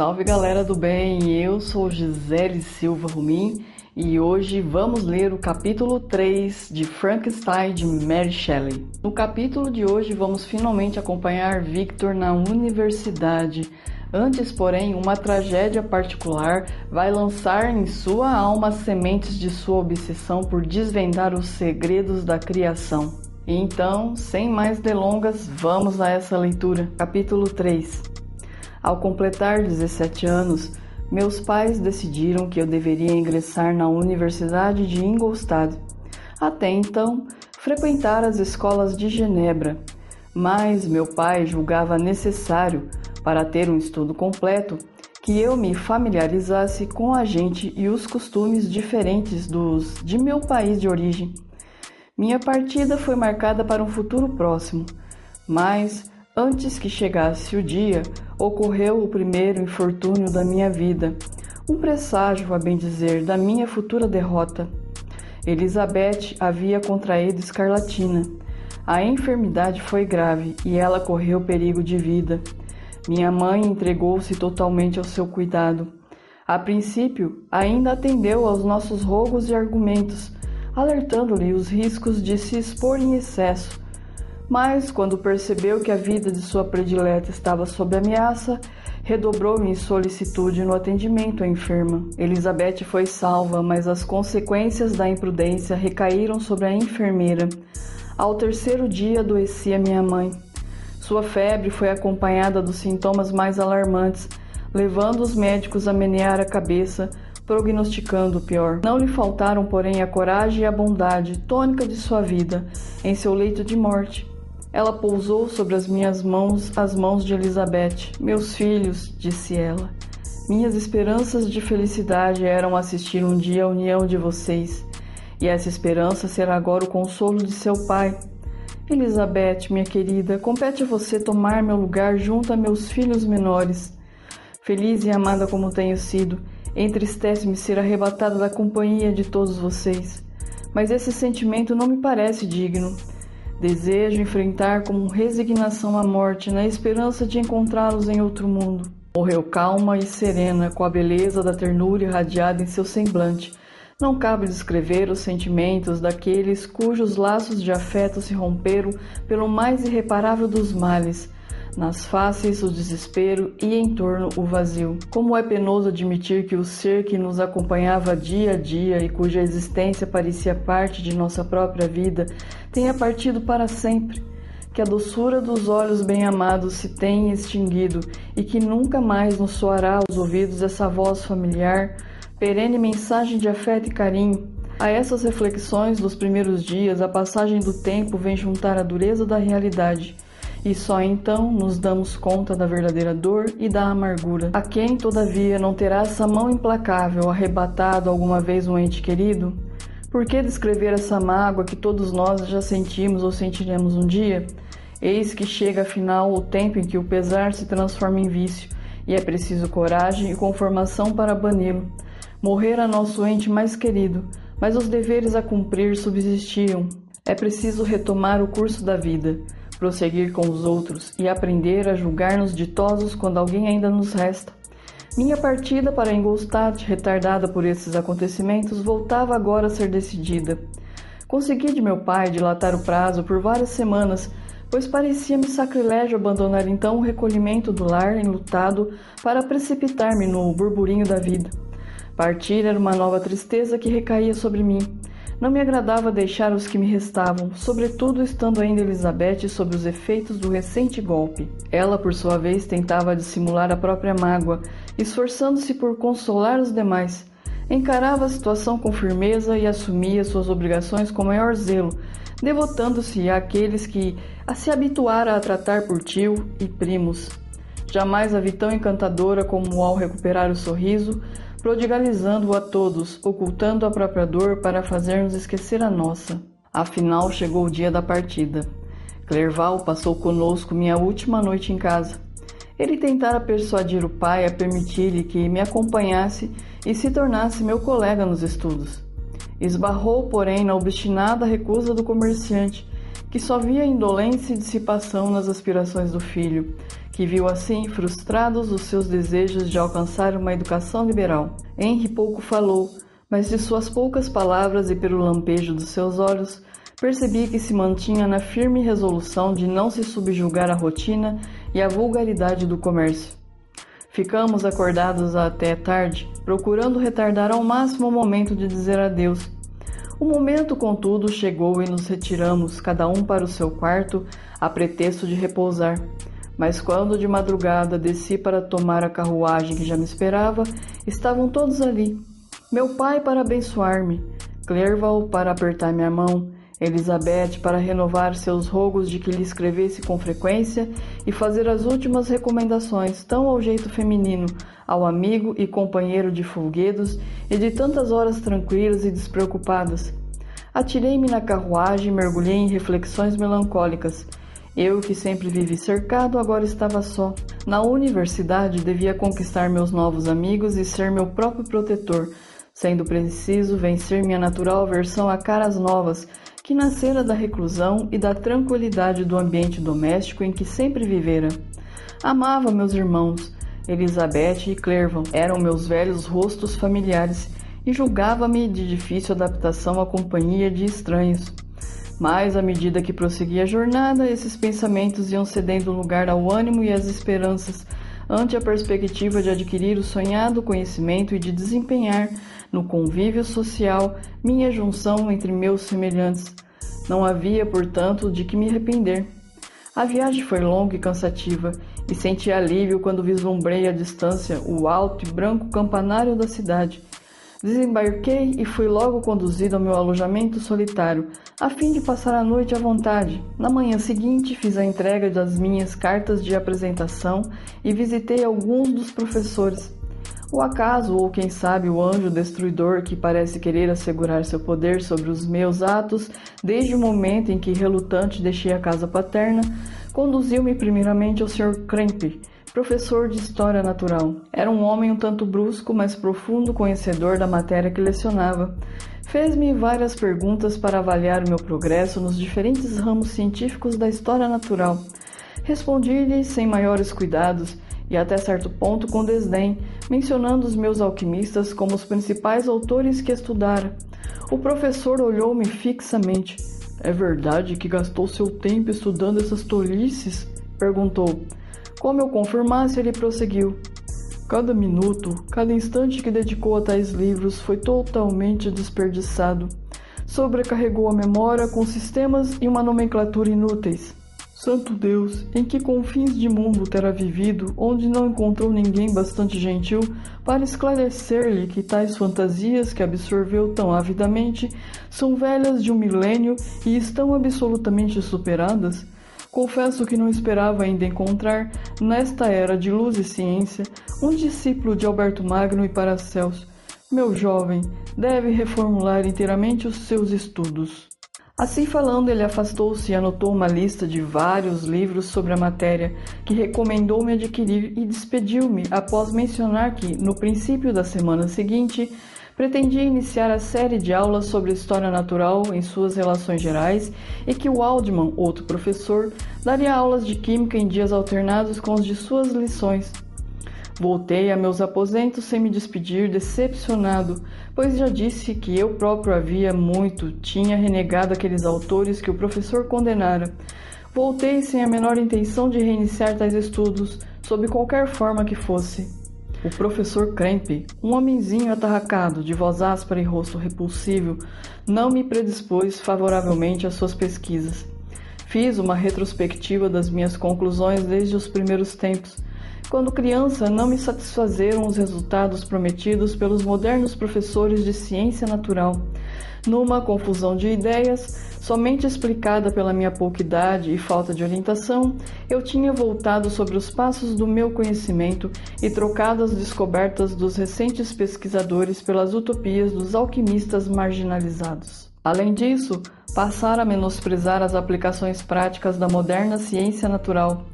Salve galera do bem, eu sou Gisele Silva Rumim e hoje vamos ler o capítulo 3 de Frankenstein de Mary Shelley. No capítulo de hoje vamos finalmente acompanhar Victor na universidade. Antes, porém, uma tragédia particular vai lançar em sua alma as sementes de sua obsessão por desvendar os segredos da criação. Então, sem mais delongas, vamos a essa leitura. Capítulo 3 ao completar 17 anos, meus pais decidiram que eu deveria ingressar na Universidade de Ingolstadt. Até então, frequentar as escolas de Genebra, mas meu pai julgava necessário, para ter um estudo completo, que eu me familiarizasse com a gente e os costumes diferentes dos de meu país de origem. Minha partida foi marcada para um futuro próximo, mas Antes que chegasse o dia, ocorreu o primeiro infortúnio da minha vida, um presságio, a bem dizer, da minha futura derrota. Elizabeth havia contraído escarlatina. A enfermidade foi grave e ela correu perigo de vida. Minha mãe entregou-se totalmente ao seu cuidado. A princípio, ainda atendeu aos nossos rogos e argumentos, alertando-lhe os riscos de se expor em excesso mas, quando percebeu que a vida de sua predileta estava sob ameaça, redobrou em solicitude no atendimento à enferma. Elizabeth foi salva, mas as consequências da imprudência recaíram sobre a enfermeira. Ao terceiro dia adoecia minha mãe. Sua febre foi acompanhada dos sintomas mais alarmantes, levando os médicos a menear a cabeça, prognosticando o pior. Não lhe faltaram, porém, a coragem e a bondade, tônica de sua vida, em seu leito de morte. Ela pousou sobre as minhas mãos as mãos de Elizabeth. Meus filhos, disse ela, minhas esperanças de felicidade eram assistir um dia a união de vocês, e essa esperança será agora o consolo de seu pai. Elizabeth, minha querida, compete a você tomar meu lugar junto a meus filhos menores. Feliz e amada como tenho sido, entristece-me ser arrebatada da companhia de todos vocês. Mas esse sentimento não me parece digno. Desejo enfrentar com resignação a morte, na esperança de encontrá-los em outro mundo. Morreu calma e serena, com a beleza da ternura irradiada em seu semblante. Não cabe descrever os sentimentos daqueles cujos laços de afeto se romperam pelo mais irreparável dos males nas faces o desespero e em torno o vazio. Como é penoso admitir que o ser que nos acompanhava dia a dia e cuja existência parecia parte de nossa própria vida tenha partido para sempre. Que a doçura dos olhos bem-amados se tenha extinguido e que nunca mais nos soará aos ouvidos essa voz familiar, perene mensagem de afeto e carinho. A essas reflexões dos primeiros dias, a passagem do tempo vem juntar a dureza da realidade e só então nos damos conta da verdadeira dor e da amargura. A quem, todavia, não terá essa mão implacável arrebatado alguma vez um ente querido? Por que descrever essa mágoa que todos nós já sentimos ou sentiremos um dia? Eis que chega afinal o tempo em que o pesar se transforma em vício, e é preciso coragem e conformação para bani-lo. Morrer a nosso ente mais querido, mas os deveres a cumprir subsistiam. É preciso retomar o curso da vida prosseguir com os outros e aprender a julgar-nos ditosos quando alguém ainda nos resta. Minha partida para Ingolstadt, retardada por esses acontecimentos, voltava agora a ser decidida. Consegui de meu pai dilatar o prazo por várias semanas, pois parecia-me sacrilégio abandonar então o recolhimento do lar enlutado para precipitar-me no burburinho da vida. Partir era uma nova tristeza que recaía sobre mim. Não me agradava deixar os que me restavam, sobretudo estando ainda Elizabeth sob os efeitos do recente golpe. Ela, por sua vez, tentava dissimular a própria mágoa, esforçando-se por consolar os demais. Encarava a situação com firmeza e assumia suas obrigações com maior zelo, devotando-se àqueles que a se habituara a tratar por tio e primos. Jamais a vi tão encantadora como ao recuperar o sorriso, prodigalizando-o a todos, ocultando a própria dor para fazer-nos esquecer a nossa. Afinal, chegou o dia da partida. Clerval passou conosco minha última noite em casa. Ele tentara persuadir o pai a permitir-lhe que me acompanhasse e se tornasse meu colega nos estudos. Esbarrou, porém, na obstinada recusa do comerciante, que só via indolência e dissipação nas aspirações do filho, que viu assim frustrados os seus desejos de alcançar uma educação liberal. Henry pouco falou, mas de suas poucas palavras e pelo lampejo dos seus olhos, percebi que se mantinha na firme resolução de não se subjugar à rotina e à vulgaridade do comércio. Ficamos acordados até tarde, procurando retardar ao máximo o momento de dizer adeus. O momento, contudo, chegou e nos retiramos, cada um para o seu quarto, a pretexto de repousar. Mas quando de madrugada desci para tomar a carruagem que já me esperava, estavam todos ali. Meu pai para abençoar-me, Clerval para apertar minha mão, Elizabeth para renovar seus rogos de que lhe escrevesse com frequência e fazer as últimas recomendações, tão ao jeito feminino, ao amigo e companheiro de folguedos e de tantas horas tranquilas e despreocupadas. Atirei-me na carruagem e mergulhei em reflexões melancólicas. Eu, que sempre vivi cercado, agora estava só. Na universidade devia conquistar meus novos amigos e ser meu próprio protetor, sendo preciso vencer minha natural aversão a caras novas, que nascera da reclusão e da tranquilidade do ambiente doméstico em que sempre vivera. Amava meus irmãos, Elizabeth e Clerval, eram meus velhos rostos familiares e julgava-me de difícil adaptação à companhia de estranhos. Mas, à medida que prosseguia a jornada, esses pensamentos iam cedendo lugar ao ânimo e às esperanças, ante a perspectiva de adquirir o sonhado conhecimento e de desempenhar, no convívio social, minha junção entre meus semelhantes. Não havia, portanto, de que me arrepender. A viagem foi longa e cansativa, e senti alívio quando vislumbrei à distância o alto e branco campanário da cidade. Desembarquei e fui logo conduzido ao meu alojamento solitário, a fim de passar a noite à vontade. Na manhã seguinte, fiz a entrega das minhas cartas de apresentação e visitei alguns dos professores. O acaso, ou quem sabe o anjo destruidor que parece querer assegurar seu poder sobre os meus atos, desde o momento em que relutante deixei a casa paterna, conduziu-me primeiramente ao Sr. Krempe, professor de História Natural. Era um homem um tanto brusco, mas profundo conhecedor da matéria que lecionava. Fez-me várias perguntas para avaliar o meu progresso nos diferentes ramos científicos da história natural. Respondi-lhe sem maiores cuidados e até certo ponto com desdém, mencionando os meus alquimistas como os principais autores que estudara. O professor olhou-me fixamente. É verdade que gastou seu tempo estudando essas tolices? perguntou. Como eu confirmasse, ele prosseguiu. Cada minuto, cada instante que dedicou a tais livros foi totalmente desperdiçado. Sobrecarregou a memória com sistemas e uma nomenclatura inúteis. Santo Deus, em que confins de mundo terá vivido, onde não encontrou ninguém bastante gentil para esclarecer-lhe que tais fantasias que absorveu tão avidamente são velhas de um milênio e estão absolutamente superadas? Confesso que não esperava ainda encontrar, nesta era de luz e ciência, um discípulo de Alberto Magno e Paracelso. Meu jovem, deve reformular inteiramente os seus estudos. Assim falando, ele afastou-se e anotou uma lista de vários livros sobre a matéria, que recomendou-me adquirir e despediu-me após mencionar que, no princípio da semana seguinte, pretendia iniciar a série de aulas sobre história natural em suas relações gerais e que Waldman, outro professor, daria aulas de química em dias alternados com os de suas lições. Voltei a meus aposentos sem me despedir, decepcionado, pois já disse que eu próprio havia muito tinha renegado aqueles autores que o professor condenara. Voltei sem a menor intenção de reiniciar tais estudos, sob qualquer forma que fosse. O professor Krempe, um homenzinho atarracado, de voz áspera e rosto repulsivo, não me predispôs favoravelmente às suas pesquisas. Fiz uma retrospectiva das minhas conclusões desde os primeiros tempos quando criança, não me satisfazeram os resultados prometidos pelos modernos professores de ciência natural. Numa confusão de ideias, somente explicada pela minha pouca idade e falta de orientação, eu tinha voltado sobre os passos do meu conhecimento e trocado as descobertas dos recentes pesquisadores pelas utopias dos alquimistas marginalizados. Além disso, passara a menosprezar as aplicações práticas da moderna ciência natural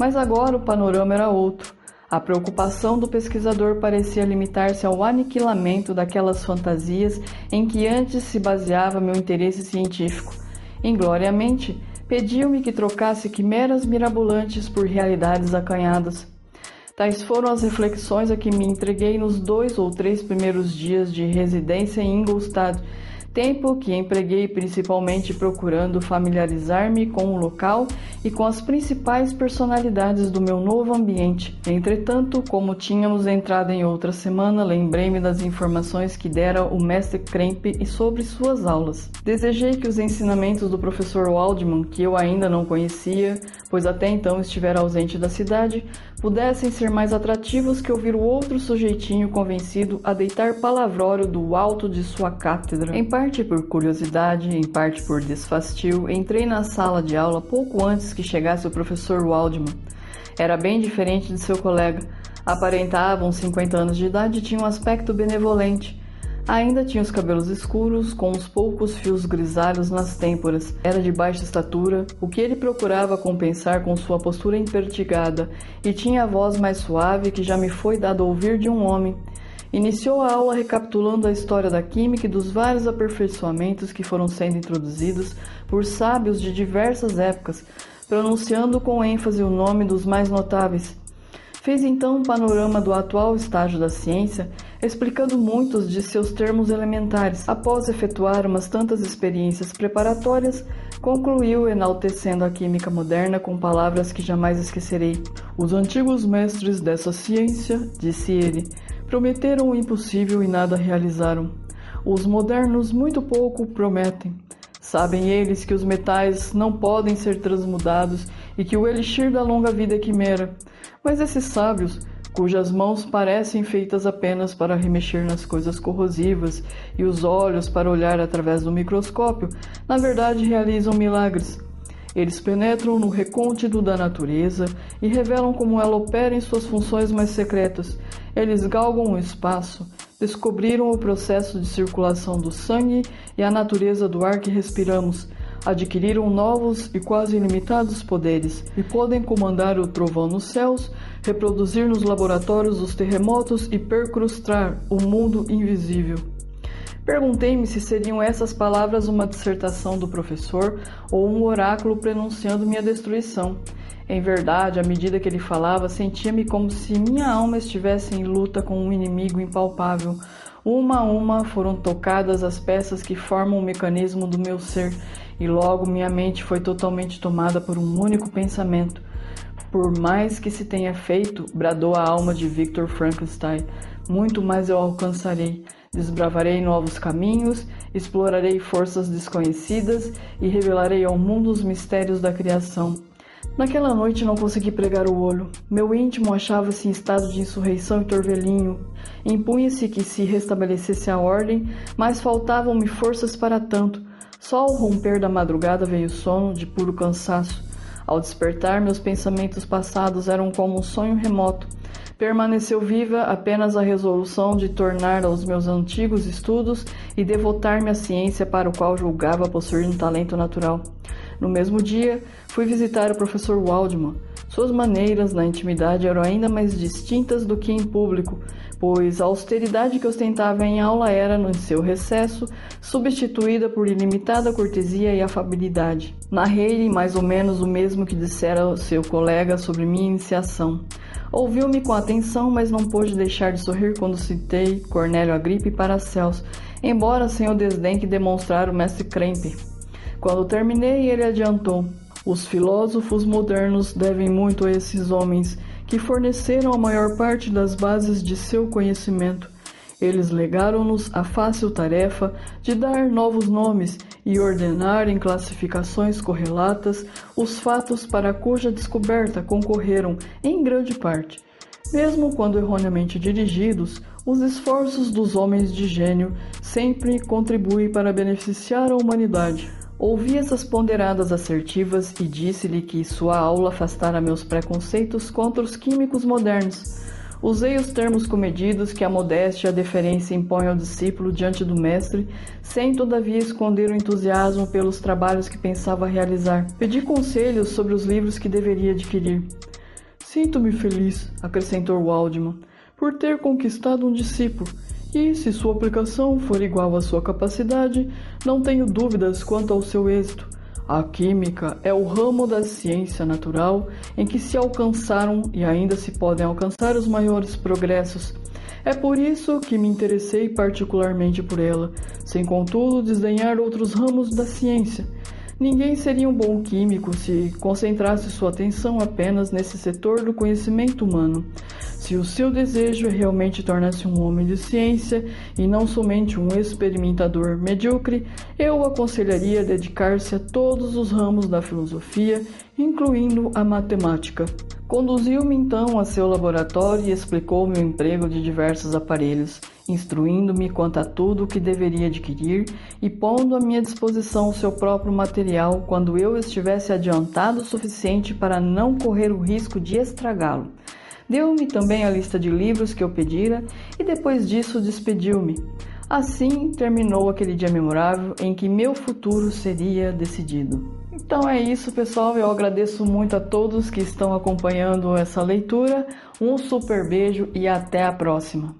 mas agora o panorama era outro. A preocupação do pesquisador parecia limitar-se ao aniquilamento daquelas fantasias em que antes se baseava meu interesse científico. Ingloriamente, Pediu-me que trocasse quimeras mirabolantes por realidades acanhadas. Tais foram as reflexões a que me entreguei nos dois ou três primeiros dias de residência em Ingolstadt, tempo que empreguei principalmente procurando familiarizar-me com o local e com as principais personalidades do meu novo ambiente. Entretanto, como tínhamos entrado em outra semana, lembrei-me das informações que dera o mestre Krempe e sobre suas aulas. Desejei que os ensinamentos do professor Waldman, que eu ainda não conhecia, pois até então estivera ausente da cidade, pudessem ser mais atrativos que ouvir o outro sujeitinho convencido a deitar palavrório do alto de sua cátedra. Em parte por curiosidade, em parte por desfastio, entrei na sala de aula pouco antes que chegasse o professor Waldman. Era bem diferente de seu colega. Aparentava uns 50 anos de idade e tinha um aspecto benevolente. Ainda tinha os cabelos escuros, com uns poucos fios grisalhos nas têmporas. Era de baixa estatura, o que ele procurava compensar com sua postura impertigada, e tinha a voz mais suave que já me foi dado ouvir de um homem. Iniciou a aula recapitulando a história da química e dos vários aperfeiçoamentos que foram sendo introduzidos por sábios de diversas épocas, pronunciando com ênfase o nome dos mais notáveis. Fez então um panorama do atual estágio da ciência, explicando muitos de seus termos elementares. Após efetuar umas tantas experiências preparatórias, concluiu enaltecendo a química moderna com palavras que jamais esquecerei. Os antigos mestres dessa ciência, disse ele, prometeram o impossível e nada realizaram. Os modernos muito pouco prometem. Sabem eles que os metais não podem ser transmudados e que o elixir da longa vida é quimera. Mas esses sábios, cujas mãos parecem feitas apenas para remexer nas coisas corrosivas e os olhos para olhar através do microscópio, na verdade realizam milagres. Eles penetram no recôndito da natureza e revelam como ela opera em suas funções mais secretas. Eles galgam o espaço, descobriram o processo de circulação do sangue e a natureza do ar que respiramos, adquiriram novos e quase ilimitados poderes e podem comandar o trovão nos céus, reproduzir nos laboratórios os terremotos e percrustar o mundo invisível. Perguntei-me se seriam essas palavras uma dissertação do professor ou um oráculo pronunciando minha destruição. Em verdade, à medida que ele falava, sentia-me como se minha alma estivesse em luta com um inimigo impalpável. Uma a uma foram tocadas as peças que formam o mecanismo do meu ser, e logo minha mente foi totalmente tomada por um único pensamento. Por mais que se tenha feito, bradou a alma de Victor Frankenstein, muito mais eu alcançarei. Desbravarei novos caminhos, explorarei forças desconhecidas e revelarei ao mundo os mistérios da criação. Naquela noite não consegui pregar o olho. Meu íntimo achava-se em estado de insurreição e torvelinho. Impunha-se que se restabelecesse a ordem, mas faltavam-me forças para tanto. Só ao romper da madrugada veio o sono de puro cansaço. Ao despertar, meus pensamentos passados eram como um sonho remoto. Permaneceu viva apenas a resolução de tornar aos meus antigos estudos e devotar-me à ciência para o qual julgava possuir um talento natural. No mesmo dia, fui visitar o professor Waldman. Suas maneiras na intimidade eram ainda mais distintas do que em público, pois a austeridade que ostentava em aula era, no seu recesso, substituída por ilimitada cortesia e afabilidade. Narrei-lhe mais ou menos o mesmo que dissera seu colega sobre minha iniciação. Ouviu-me com atenção, mas não pôde deixar de sorrir quando citei Cornélio Agripe e Paracelso, embora sem o desdém que demonstrara o mestre Krempe. Quando terminei, ele adiantou: Os filósofos modernos devem muito a esses homens que forneceram a maior parte das bases de seu conhecimento. Eles legaram-nos a fácil tarefa de dar novos nomes e ordenar em classificações correlatas os fatos para cuja descoberta concorreram, em grande parte. Mesmo quando erroneamente dirigidos, os esforços dos homens de gênio sempre contribuem para beneficiar a humanidade. Ouvi essas ponderadas assertivas e disse-lhe que sua aula afastara meus preconceitos contra os químicos modernos. Usei os termos comedidos que a modéstia e a deferência impõem ao discípulo diante do mestre, sem todavia esconder o entusiasmo pelos trabalhos que pensava realizar. Pedi conselhos sobre os livros que deveria adquirir. Sinto-me feliz, acrescentou Waldman, por ter conquistado um discípulo e, se sua aplicação for igual à sua capacidade, não tenho dúvidas quanto ao seu êxito. A química é o ramo da ciência natural em que se alcançaram e ainda se podem alcançar os maiores progressos. É por isso que me interessei particularmente por ela, sem contudo desdenhar outros ramos da ciência. Ninguém seria um bom químico se concentrasse sua atenção apenas nesse setor do conhecimento humano. Se o seu desejo realmente tornar-se um homem de ciência e não somente um experimentador medíocre, eu aconselharia dedicar-se a todos os ramos da filosofia, incluindo a matemática. Conduziu-me então a seu laboratório e explicou-me o emprego de diversos aparelhos, instruindo-me quanto a tudo o que deveria adquirir e pondo à minha disposição o seu próprio material quando eu estivesse adiantado o suficiente para não correr o risco de estragá-lo. Deu-me também a lista de livros que eu pedira e depois disso despediu-me. Assim terminou aquele dia memorável em que meu futuro seria decidido. Então é isso, pessoal. Eu agradeço muito a todos que estão acompanhando essa leitura. Um super beijo e até a próxima.